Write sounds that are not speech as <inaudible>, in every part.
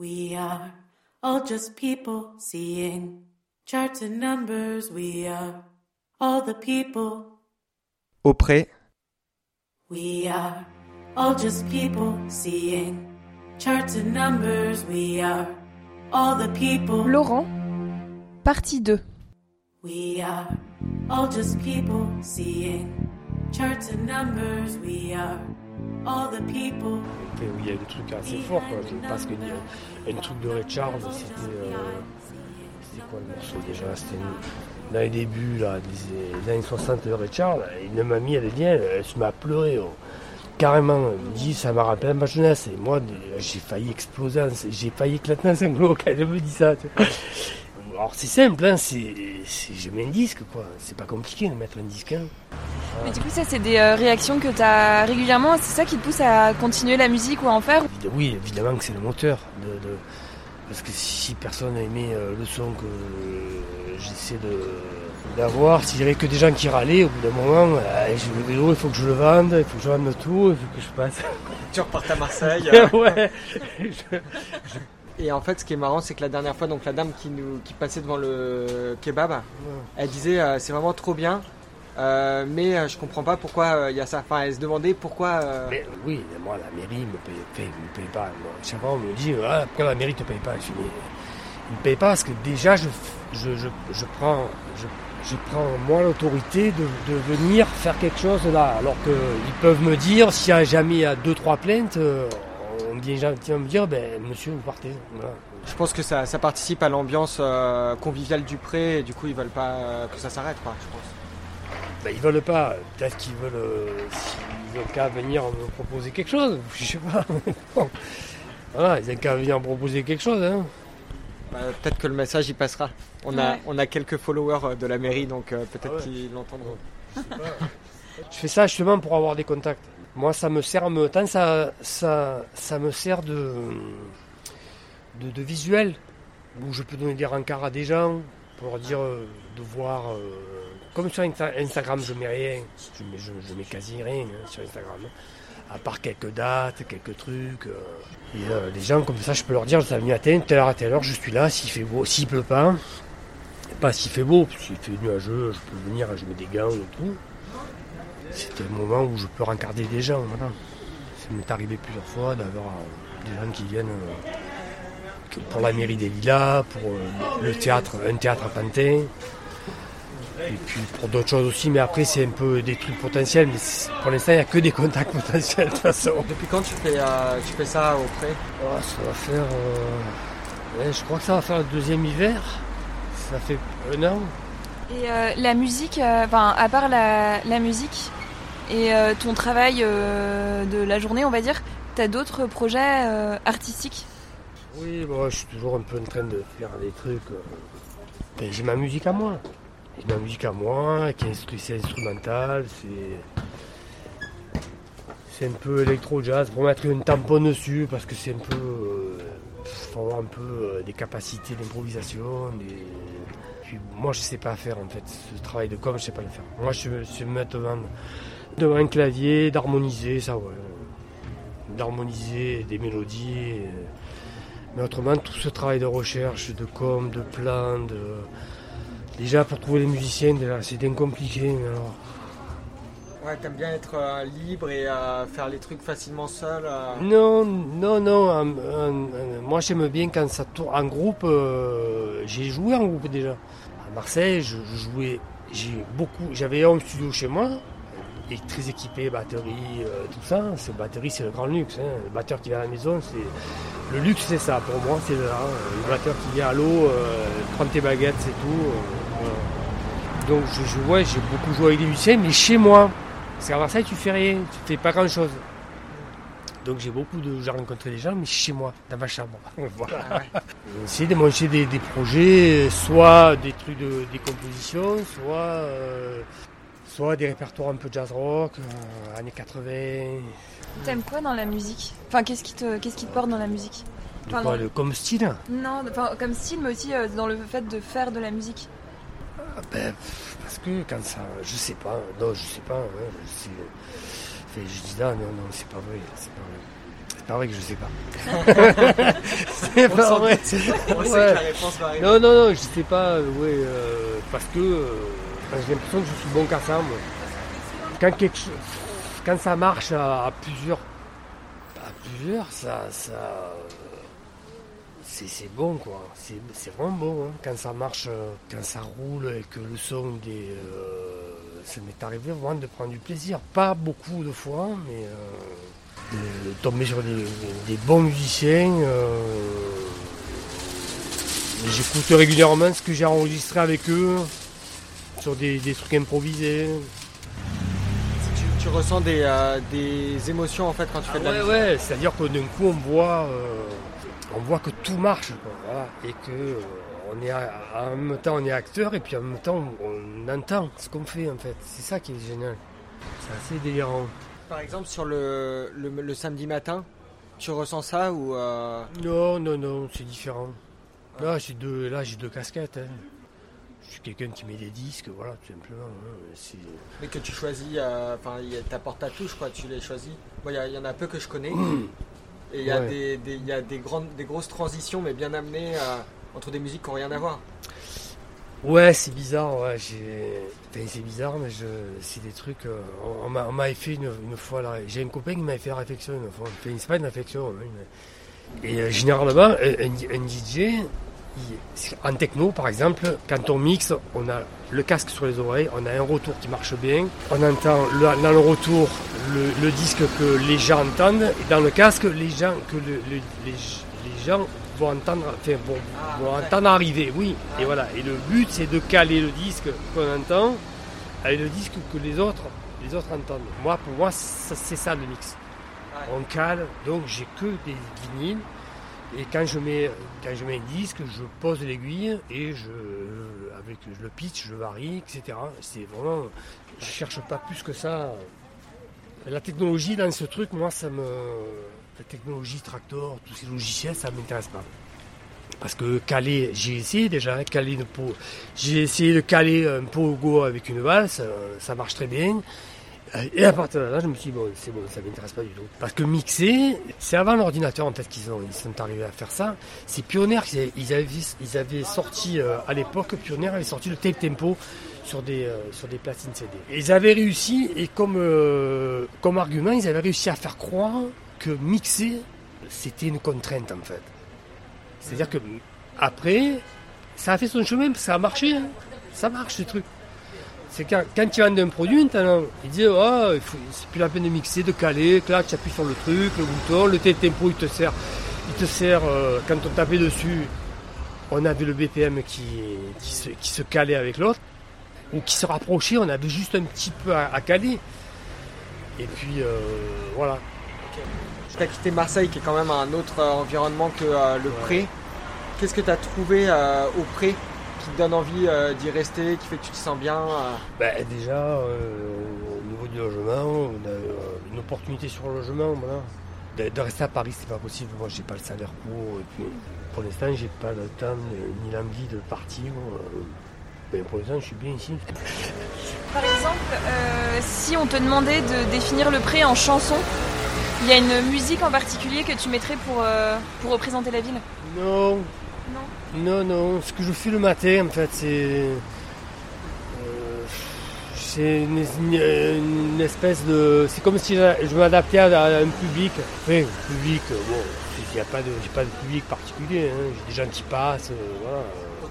We are all just people seeing charts and numbers. We are all the people. Auprès. We are all just people seeing charts and numbers. We are all the people. Laurent, partie 2. We are all just people seeing charts and numbers. We are the people. Il y a des trucs assez forts, quoi. parce qu'il y a un truc de Ray Charles, c'était. Euh, c'était quoi le morceau déjà? C'était dans les débuts là, des, années 60 de Ray Charles. Une mamie, elle vient, elle se met à pleurer. Oh. Carrément, elle me dit ça m'a rappelé ma jeunesse. Et moi, j'ai failli exploser, j'ai failli éclater un sanglots quand elle me dit ça. Alors c'est simple, hein, c'est, je mets un disque quoi. C'est pas compliqué de mettre un disque. Hein. Mais du coup, ça, c'est des euh, réactions que tu as régulièrement. C'est ça qui te pousse à continuer la musique ou à en faire Oui, évidemment que c'est le moteur. De, Parce que si personne n'a aimé euh, le son que j'essaie de d'avoir, s'il n'y avait que des gens qui râlaient, au bout d'un moment, euh, le vélo, il faut que je le vende, il faut que je vende tout, il faut que je passe. <laughs> Tu repartes à Marseille. <laughs> ouais. Et en fait, ce qui est marrant, c'est que la dernière fois, donc la dame qui nous qui passait devant le kebab, elle disait c'est vraiment trop bien. Euh, mais euh, je comprends pas pourquoi euh, il y a ça. Enfin, elle se demandait pourquoi. Mais, oui, moi, la mairie me paye, me paye pas. chaque fois, on me dit ah, pourquoi la mairie te paye pas? Je dis, ne me paye pas parce que déjà, je, je, je, prends, je, prends moi l'autorité de, de, venir faire quelque chose là. Alors qu'ils peuvent me dire, s'il y a jamais il y a deux, trois plaintes, on vient, me dire ben, monsieur, vous partez. Je pense que ça, ça participe à l'ambiance conviviale du pré et du coup, ils veulent pas que ça s'arrête, je pense. Ben, ils veulent pas. Peut-être qu'ils veulent, euh, s'ils ont qu'à venir me proposer quelque chose. <laughs> Je sais pas. voilà, ils ont qu'à venir me proposer quelque chose. Hein. Bah, peut-être que le message y passera. On, a, on a quelques followers euh, de la mairie, donc euh, peut-être ah qu'ils l'entendront. Je fais ça justement pour avoir des contacts. Moi, ça me sert, me, tant ça, ça, ça me sert de, de, de, visuel, où je peux donner des rencarts à des gens, pour dire, de voir comme sur Instagram, je mets rien. Je mets, mets quasi rien hein, sur Instagram. À part quelques dates, quelques trucs. Euh. Et euh, gens, comme ça, je peux leur dire, venir à telle heure à telle heure, je suis là, s'il fait beau, s'il pleut pas. Pas s'il fait beau, s'il fait nuageux, je peux venir, je mets des gants et tout. C'est un moment où je peux rencarder des gens. Voilà. Ça m'est arrivé plusieurs fois d'avoir euh, des gens qui viennent pour la mairie des Lilas, pour le théâtre, un théâtre à Pantin. Et puis pour d'autres choses aussi, mais après c'est un peu des trucs potentiels, mais pour l'instant il n'y a que des <laughs> contacts potentiels de toute façon. Depuis quand tu fais, euh, tu fais ça auprès? Oh, Ça va faire... Euh, je crois que ça va faire le deuxième hiver. Ça fait un an. Et euh, la musique, enfin à part la, musique et ton travail de la journée on va dire, tu as d'autres projets artistiques? Oui, je suis toujours un peu en train de faire des trucs. Ben, j'ai ma musique à moi ma musique à moi, qui est instrumentale, c'est. C'est un peu électro-jazz pour mettre une tampon dessus parce que c'est un peu. Euh, faut avoir un peu euh, des capacités d'improvisation. Puis moi je sais pas faire en fait. Ce travail de com, je sais pas le faire. Moi je sais me mettre devant, un clavier, d'harmoniser, ça ouais. D'harmoniser des mélodies. Mais autrement, tout ce travail de recherche, de com, de plan, de Déjà pour trouver les musiciens, c'est bien compliqué. Mais alors... Ouais, t'aimes bien être euh, libre et euh, faire les trucs facilement seul euh. Non, non, non. moi j'aime bien quand ça tourne en groupe. j'ai joué en groupe déjà. À Marseille, je, jouais. J'ai beaucoup. J'avais un studio chez moi, et très équipé, batterie, tout ça. C'est batterie, c'est le grand luxe. Hein. Le batteur qui vient à la maison, c'est le luxe, c'est ça. Pour moi, c'est hein. le batteur qui vient à l'eau, prend tes baguettes, c'est tout. Donc je, je j'ai beaucoup joué avec des musiciens, mais chez moi. Parce qu'à Marseille, tu fais rien, tu fais pas grand chose. Donc j'ai beaucoup de. J'ai rencontré des gens, mais chez moi, dans ma chambre. <laughs> voilà. Essayer de manger des, projets, soit des trucs de des compositions, soit, euh, soit des répertoires un peu jazz rock, euh, années 80. T'aimes quoi dans la musique? Enfin, qu'est-ce qui, te, qu'est-ce qui te porte dans la musique? Comme style? Non, comme style, mais aussi euh, dans le fait de faire de la musique. Ah ben, parce que quand ça. Je sais pas. Non, je sais pas. je, dis là, non, non, c'est pas vrai. C'est pas vrai que je sais pas. <laughs> c'est pas sent- vrai. On sait Ouais. que la réponse va arriver. Non, non, non, je sais pas, euh, ouais, euh, parce que euh, parce que j'ai l'impression que je suis bon qu'à ça, moi. Quand, quelque chose, quand ça marche à, à plusieurs, à plusieurs, ça, ça, c'est, bon, quoi. C'est, vraiment bon, hein. Quand ça marche, euh, quand ça roule et que le son, il est, euh, ça m'est arrivé vraiment de prendre du plaisir. Pas beaucoup de fois, mais euh, de, tomber sur des, des- des bons musiciens. euh, J'écoute régulièrement ce que j'ai enregistré avec eux, sur des, des trucs improvisés. Tu, tu ressens des, des émotions en fait quand tu fais de la ouais, musique. ouais, c'est-à-dire que d'un coup on voit, on voit que tout marche, quoi, voilà, et que euh, on est à- en même temps on est acteur et puis en même temps on entend ce qu'on fait en fait. C'est ça qui est génial. C'est assez délirant. Par exemple sur le, le, le samedi matin, tu ressens ça ou euh, Non, non, non, c'est différent. Là j'ai deux, là j'ai deux casquettes. hein. Je suis quelqu'un qui met des disques, voilà, tout simplement. hein. Mais que tu choisis, euh, enfin il y a- t'apportes ta touche quoi, tu les choisis. Moi il y a- il y, en a peu que je connais <clears throat> et il y a, Ouais. des, des- il y a des, grandes, des grosses transitions mais bien amenées euh, entre des musiques qui n'ont rien à voir. Ouais, c'est bizarre, ouais, enfin, c'est bizarre, mais je... c'est des trucs... euh, on- On m'a- on m'avait fait une, une fois... là, J'ai un copain qui m'avait fait la réflexion une fois. Enfin, c'est pas une réflexion. hein, mais- Et euh, généralement, un, un- DJ, en techno, par exemple, quand on mixe, on a le casque sur les oreilles, on a un retour qui marche bien, on entend le- dans le retour le, le disque que les gens entendent, et dans le casque, les gens, que le- le- les, les gens vont entendre, enfin, vont, Ah, vont ouais. entendre arriver, oui. Et voilà. Et le but, c'est de caler le disque qu'on entend avec le disque que les autres, les autres entendent. Moi, pour moi, c'est ça le mix. On cale, donc j'ai que des vinyles. Et quand je mets, quand je mets un disque, je pose l'aiguille et je, avec le pitch, je varie, etc. C'est vraiment, je cherche pas plus que ça. La technologie dans ce truc, moi, ça me, la technologie tractor, tous ces logiciels, ça m'intéresse pas. Parce que caler, j'ai essayé déjà, hein, caler. J'ai essayé de caler un pogo avec une valse, euh, ça marche très bien. Et à partir de là, je me suis dit, bon, c'est bon, ça m'intéresse pas du tout. Parce que mixer, c'est avant l'ordinateur en fait qu'ils ils sont arrivés à faire ça. C'est Pioneer, ils avaient, sorti, euh, à l'époque, Pioneer avait sorti le tape tempo sur des, euh, sur des platines CD. Et ils avaient réussi, et comme, euh, comme argument, ils avaient réussi à faire croire que mixer, c'était une contrainte en fait. C'est-à-dire que après, ça a fait son chemin, ça a marché. hein. Ça marche ce truc. C'est quand, quand tu vends un produit maintenant, il dit oh, c'est plus la peine de mixer, de caler, clac, tu appuies sur le truc, le bouton, le tempo il te sert, il te sert euh, quand on tapait dessus, on avait le BPM qui, qui, se, qui se calait avec l'autre, ou qui se rapprochait, on avait juste un petit peu à, à caler. Et puis euh, voilà. Tu as quitté Marseille qui est quand même un autre euh, environnement que euh, le pré. Qu'est-ce que tu as trouvé au pré? Qui te donne envie euh, d'y rester, qui fait que tu te sens bien euh? Ben, déjà, euh, au niveau du logement, on a euh, une opportunité sur le logement. Voilà. De, de rester à Paris, c'est pas possible. Moi, j'ai pas le salaire pour. Et puis, pour l'instant, j'ai pas le temps ni- ni l'envie de partir. euh. Ben, pour l'instant, je suis bien ici. Par exemple, euh, si on te demandait de définir le pré en chanson, il y a une musique en particulier que tu mettrais pour, euh, pour représenter la ville? Non, Non. non. Ce que je fais le matin, en fait, c'est. euh, c'est une, espèce de. C'est comme si je m'adaptais à, un public. Enfin, public, bon, il n'y a pas de, pas de public particulier. hein. J'ai des gens qui passent, euh, voilà.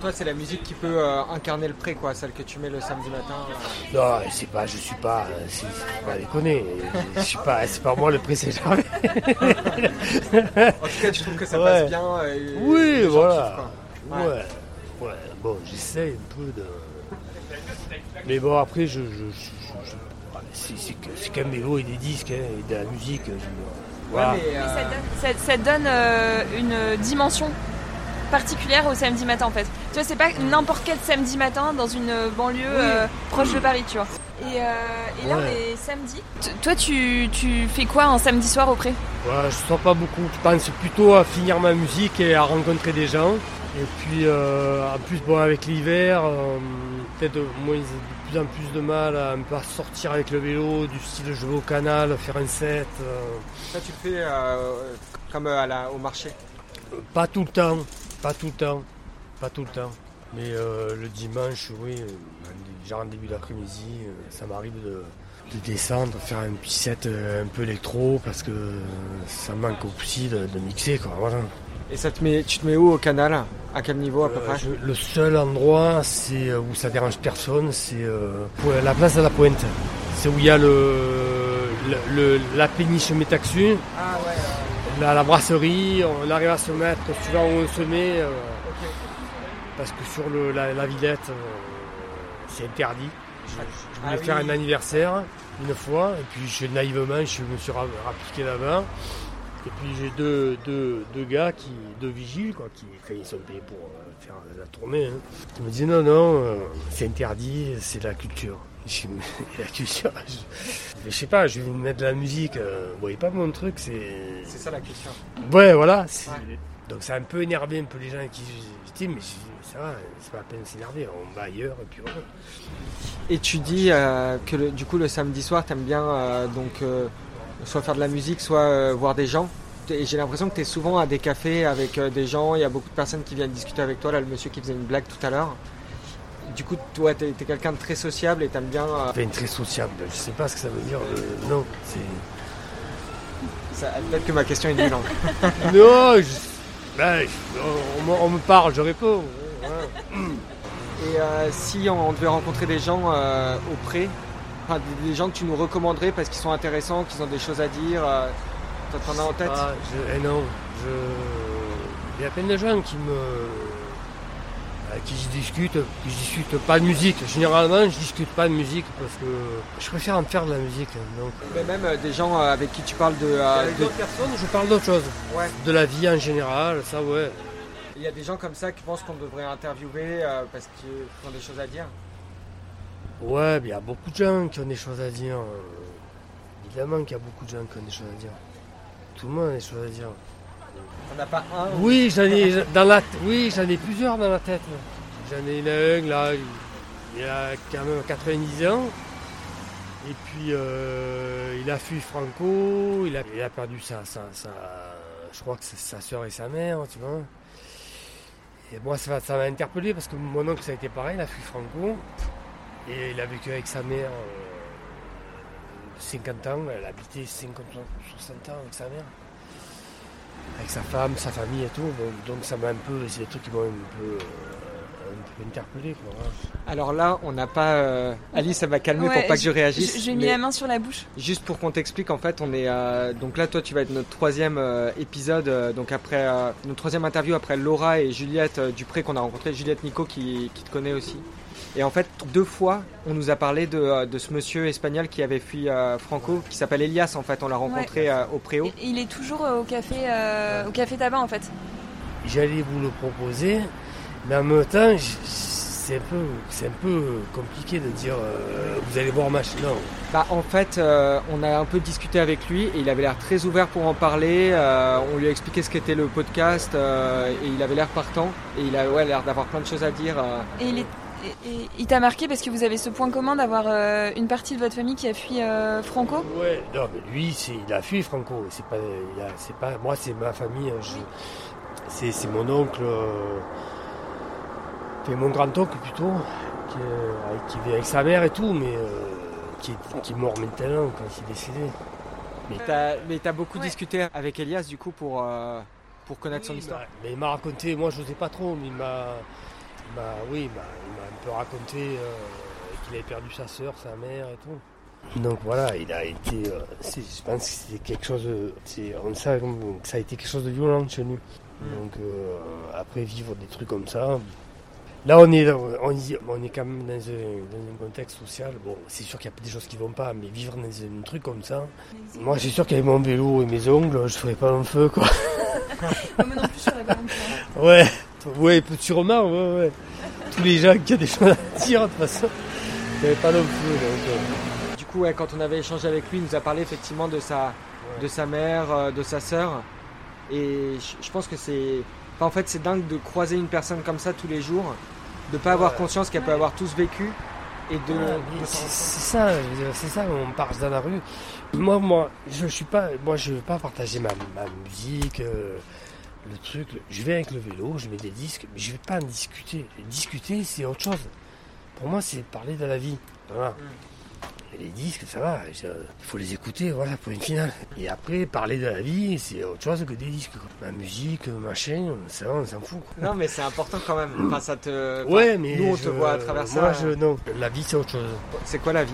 Pour toi, c'est la musique qui peut euh, incarner le pré, quoi, celle que tu mets le samedi matin. euh. Non, c'est pas, je suis pas, euh, c'est c'est pas déconner. Je suis pas, c'est pas moi le pressé jamais. En tout cas, tu trouves que ça Ouais. passe bien euh, et Oui, voilà. kiffent. Ouais. Ouais. ouais, Bon, j'essaye un peu de. Mais bon, après, je. je, je- je- je- c'est, c'est c'est qu'un vélo et des disques hein, et de la musique. je- voilà. Ouais, mais, Mais euh, ça, donne, ça- ça donne, euh, une dimension particulière au samedi matin en fait. Tu vois, c'est pas n'importe quel samedi matin dans une banlieue euh, proche de Paris, tu vois. Et, euh, et là, Ouais. on est samedi. T- toi, tu, tu fais quoi un samedi soir au pré Ouais, je sors pas beaucoup. Je pense plutôt à finir ma musique et à rencontrer des gens. Et puis euh, en plus bon avec l'hiver, euh, peut-être moi ils ont de plus en plus de mal à un peu à sortir avec le vélo, du style je vais au canal, faire un set. euh, Ça, tu le fais euh, comme euh, à la- au marché? pas tout le temps, pas tout le temps, pas tout le temps. Mais euh, le dimanche, oui, euh, genre en début d'après-midi, euh, ça m'arrive de, de descendre, faire un petit set euh, un peu électro parce que euh, ça manque aussi de, de mixer quoi. Voilà. Et ça te met, tu te mets où au canal? À quel niveau à peu Euh, près? je- le seul endroit c'est euh, où ça dérange personne, c'est euh, la place de la Pointe. C'est où il y a le, le- le- la péniche Métaxu, Ah ouais. La, la brasserie, on arrive à se mettre suivant où on se met. euh, parce que sur le- la, la Villette, euh, c'est interdit. Je, je voulais Ah faire oui. un anniversaire une fois, et puis je, naïvement, je me suis ra- rappliqué là-bas. Et puis j'ai deux, deux, deux gars, qui, deux vigiles, quoi, qui enfin, ils sont payés pour euh, faire la tournée. Hein. Ils me disent non, non, euh, c'est interdit, c'est la culture. Je la <laughs> je, je sais pas, je vais mettre de la musique, euh, vous voyez pas mon truc, c'est... C'est ça la question. Ouais, voilà. Ouais. Donc ça a un peu énervé un peu les gens qui je dis mais ça va, c'est pas la peine de s'énerver, on va ailleurs et puis voilà. Et tu dis euh, que le- du coup le samedi soir, t'aimes bien euh, donc euh, soit faire de la musique, soit euh, voir des gens. Et j'ai l'impression que tu es souvent à des cafés avec euh, des gens, il y a beaucoup de personnes qui viennent discuter avec toi. Là, le monsieur qui faisait une blague tout à l'heure. Du coup, toi, tu es, quelqu'un de très sociable et t'aimes bien. euh, Enfin, très sociable, je sais pas ce que ça veut dire. euh, non, c'est. Peut-être que ma question est nulle. hein. <laughs> non, je- ben, on, me- on me parle, je réponds. Voilà. Et euh, si on, on devait rencontrer des gens euh, au pré, enfin, des, des gens que tu nous recommanderais parce qu'ils sont intéressants, qu'ils ont des choses à dire, euh, toi, t'en as en tête? Ah, je- eh non, je... il y a plein de gens qui me. Avec qui je discute, qui je discute pas de musique. Généralement, je discute pas de musique parce que je préfère en faire de la musique. Donc, Mais même euh, des gens euh, avec qui tu parles de. euh, avec de- d'autres personnes, je parle d'autre chose. Ouais. De la vie en général, ça ouais. Il y a des gens comme ça qui pensent qu'on devrait interviewer parce qu'ils ont des choses à dire. Ouais, il y a beaucoup de gens qui ont des choses à dire. Évidemment qu'il y a beaucoup de gens qui ont des choses à dire. Tout le monde a des choses à dire. Pas un. Oui, j'en ai dans la oui, j'en ai plusieurs dans la tête. J'en ai un là, il a quand même 90 ans. Et puis euh, il a fui Franco, il a, il a perdu sa, sa, sa- je crois que c'est sa soeur et sa mère, tu vois. Et moi ça m'a- ça m'a interpellé parce que mon oncle ça a été pareil, il a fui Franco. Et il a vécu avec sa mère euh, 50 ans, elle habitait 50 ans, 60 ans avec sa mère avec sa femme, sa famille et tout. Donc ça m'a un peu, c'est des trucs qui m'ont un peu, euh, un peu interpellé. Quoi, voilà. Alors là, on n'a pas. euh, Alice, ça va calmer Ouais, pour pas que je réagisse. Je, je lui ai mis la main sur la bouche. Juste pour qu'on t'explique, en fait, on est. euh, donc là, toi, tu vas être notre troisième euh, épisode. euh, donc après. euh, notre troisième interview après Laura et Juliette euh, Dupré qu'on a rencontré. Juliette Nico qui, qui te connaît aussi. Et en fait, deux fois, on nous a parlé de, euh, de ce monsieur espagnol qui avait fui euh, Franco, qui s'appelle Elias, en fait. On l'a rencontré euh, au Préau. Il est toujours au café, euh, au café tabac en fait. J'allais vous le proposer, mais en même temps, c'est un peu, c'est un peu compliqué de dire euh, vous allez voir machin. Non, Bah, en fait, euh, on a un peu discuté avec lui et il avait l'air très ouvert pour en parler. euh, on lui a expliqué ce qu'était le podcast euh, et il avait l'air partant. Et il a ouais, l'air d'avoir plein de choses à dire. euh. Et il, est- et- et il t'a marqué parce que vous avez ce point commun d'avoir euh, une partie de votre famille qui a fui euh, Franco? ouais, non, mais lui, c'est, il a fui Franco. C'est pas, il a- c'est pas, moi, c'est ma famille. je- c'est, c'est mon oncle, euh, c'est mon grand-oncle plutôt, qui, est- avec- qui vit avec sa mère et tout, mais euh, qui, est, qui est mort maintenant quand il est décédé. T'as- mais tu as beaucoup Ouais. discuté avec Elias du coup pour, euh, pour connaître son histoire. bah, mais il m'a raconté, moi je sais pas trop, mais il m'a, il m'a- oui, il m'a, il m'a un peu raconté euh, qu'il avait perdu sa soeur, sa mère et tout. Donc voilà, il a été, euh, je pense que c'était quelque chose, de, c'est, on sait que ça a été quelque chose de violent chez nous. Donc euh, après vivre des trucs comme ça, là on est, on, est quand même dans un, dans un contexte social. Bon, c'est sûr qu'il y a des choses qui vont pas, mais vivre dans un truc comme ça, moi c'est sûr qu'avec mon vélo et mes ongles, je ferais pas long feu quoi. <laughs> Ouais, ouais, sûrement, ouais, ouais. Tous les gens qui ont des choses à dire, de toute façon, il n'y avait pas non plus. Donc, euh, Du coup, ouais, quand on avait échangé avec lui, il nous a parlé effectivement de sa, de sa mère, euh, de sa sœur. Et je, je pense que c'est Enfin, en fait, c'est dingue de croiser une personne comme ça tous les jours, de pas avoir Ouais. conscience qu'elle peut avoir tout ce vécu et de. C'est ça, c'est ça, on marche dans la rue. Moi, moi, je suis pas, moi, je veux pas partager ma, ma musique, euh, le truc. le- je vais avec le vélo, je mets des disques, mais je vais pas en discuter. Discuter, c'est autre chose. Pour moi, c'est parler de la vie. Voilà. Et les disques, ça va, il faut les écouter, voilà, pour une finale. Et après, parler de la vie, c'est autre chose que des disques. quoi. Ma musique, machin, ça, on s'en fout. quoi. Non, mais c'est important quand même. Enfin, ça te. enfin, Ouais, mais Nous, on je- te voit à travers ça. Moi, je, non, la vie, c'est autre chose. C'est quoi la vie?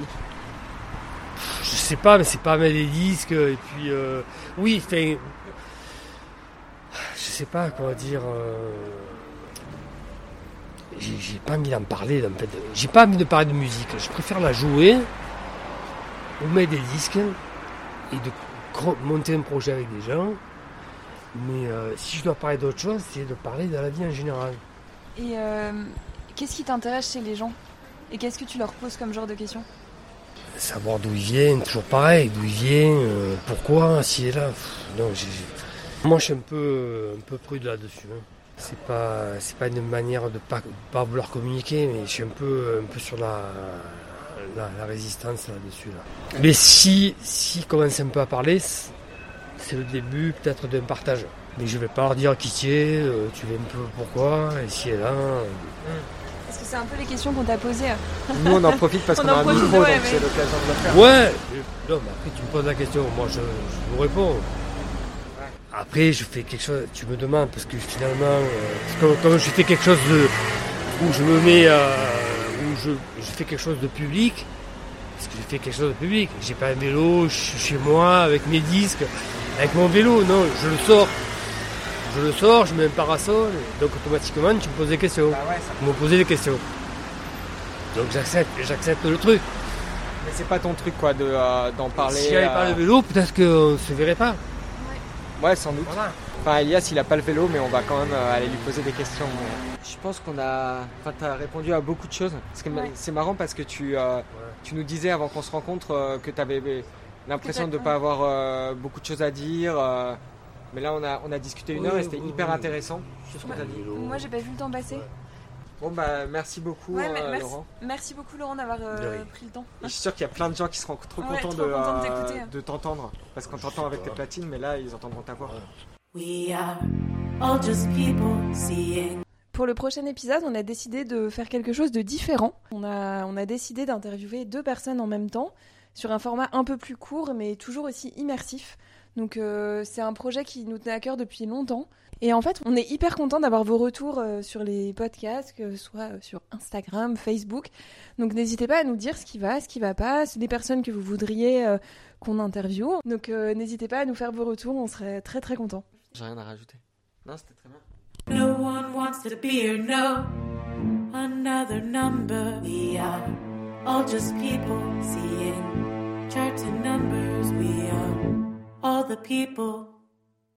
Je sais pas, mais c'est pas mettre des disques et puis euh, oui, enfin, je sais pas comment dire. euh, j'ai pas envie d'en parler. En fait, j'ai pas envie de parler de musique. Je préfère la jouer ou mettre des disques et de monter un projet avec des gens. Mais euh, si je dois parler d'autre chose, c'est de parler de la vie en général. Et euh, qu'est-ce qui t'intéresse chez les gens? Et qu'est-ce que tu leur poses comme genre de questions? Savoir d'où il vient, toujours pareil, d'où il vient, euh, pourquoi, s'il est là. Pff, non, j'ai- Moi, je suis un peu, un peu prude là-dessus. hein. C'est pas, c'est pas une manière de pas, pas vouloir communiquer, mais je suis un peu, un peu sur la, la, la résistance là-dessus. Là. Mais si, si commence un peu à parler, c'est le début peut-être d'un partage. Mais je vais pas leur dire qui tu es, euh, tu viens un peu pourquoi, et si est là. euh. Parce que c'est un peu les questions qu'on t'a posées. Nous, on en profite parce <laughs> On qu'on en a un profite, micro, ouais, donc mais- c'est l'occasion de le faire. Ouais, non, mais après tu me poses la question, moi je, je vous réponds. Après je fais quelque chose, tu me demandes, parce que finalement, euh, parce que comme je fais quelque chose de, où je me mets, euh, où je, je fais quelque chose de public, parce que je fais quelque chose de public, j'ai pas un vélo, je suis chez moi avec mes disques, avec mon vélo, non, je le sors. Je le sors, je mets un parasol, donc automatiquement tu me poses des questions. Bah ouais, ça- Vous me posez des questions. Donc j'accepte, j'accepte le truc. Mais c'est pas ton truc, quoi, de, euh, d'en parler. Si j'avais pas euh, le vélo, peut-être qu'on ne se verrait pas. Ouais, sans doute. Voilà. Enfin, Elias, il a pas le vélo, mais on va quand même euh, aller lui poser des questions. Je pense qu'on a. Enfin, t'as répondu à beaucoup de choses. Parce que Ouais. c'est marrant parce que tu, euh, tu nous disais avant qu'on se rencontre euh, que tu avais l'impression de ne pas avoir euh, beaucoup de choses à dire. euh, mais là, on a, on a discuté une Oui, heure et c'était oui, hyper oui. intéressant. Ce que dit. Moi, j'ai pas vu le temps passer. Bon, bah, merci beaucoup, Ouais, euh, merci, Laurent. merci beaucoup, Laurent, d'avoir euh, pris le temps. Et je suis sûr qu'il y a plein de gens qui seront trop Ouais, contents de, euh, t'écouter. de t'entendre. Parce qu'on t'entend avec tes platines, mais là, ils entendront ta voix. We are all just people seeing Pour le prochain épisode, on a décidé de faire quelque chose de différent. On a, on a décidé d'interviewer deux personnes en même temps sur un format un peu plus court, mais toujours aussi immersif. Donc euh, c'est un projet qui nous tenait à cœur depuis longtemps. Et en fait, on est hyper content d'avoir vos retours euh, sur les podcasts, que ce soit euh, sur Instagram, Facebook. Donc n'hésitez pas à nous dire ce qui va, ce qui va pas, des personnes que vous voudriez euh, qu'on interviewe. Donc n'hésitez pas à nous faire vos retours, on serait très très contents. J'ai rien à rajouter. Non, c'était très bien. No one wants to be or know another number. We are all just people seeing charts and numbers. We are all the people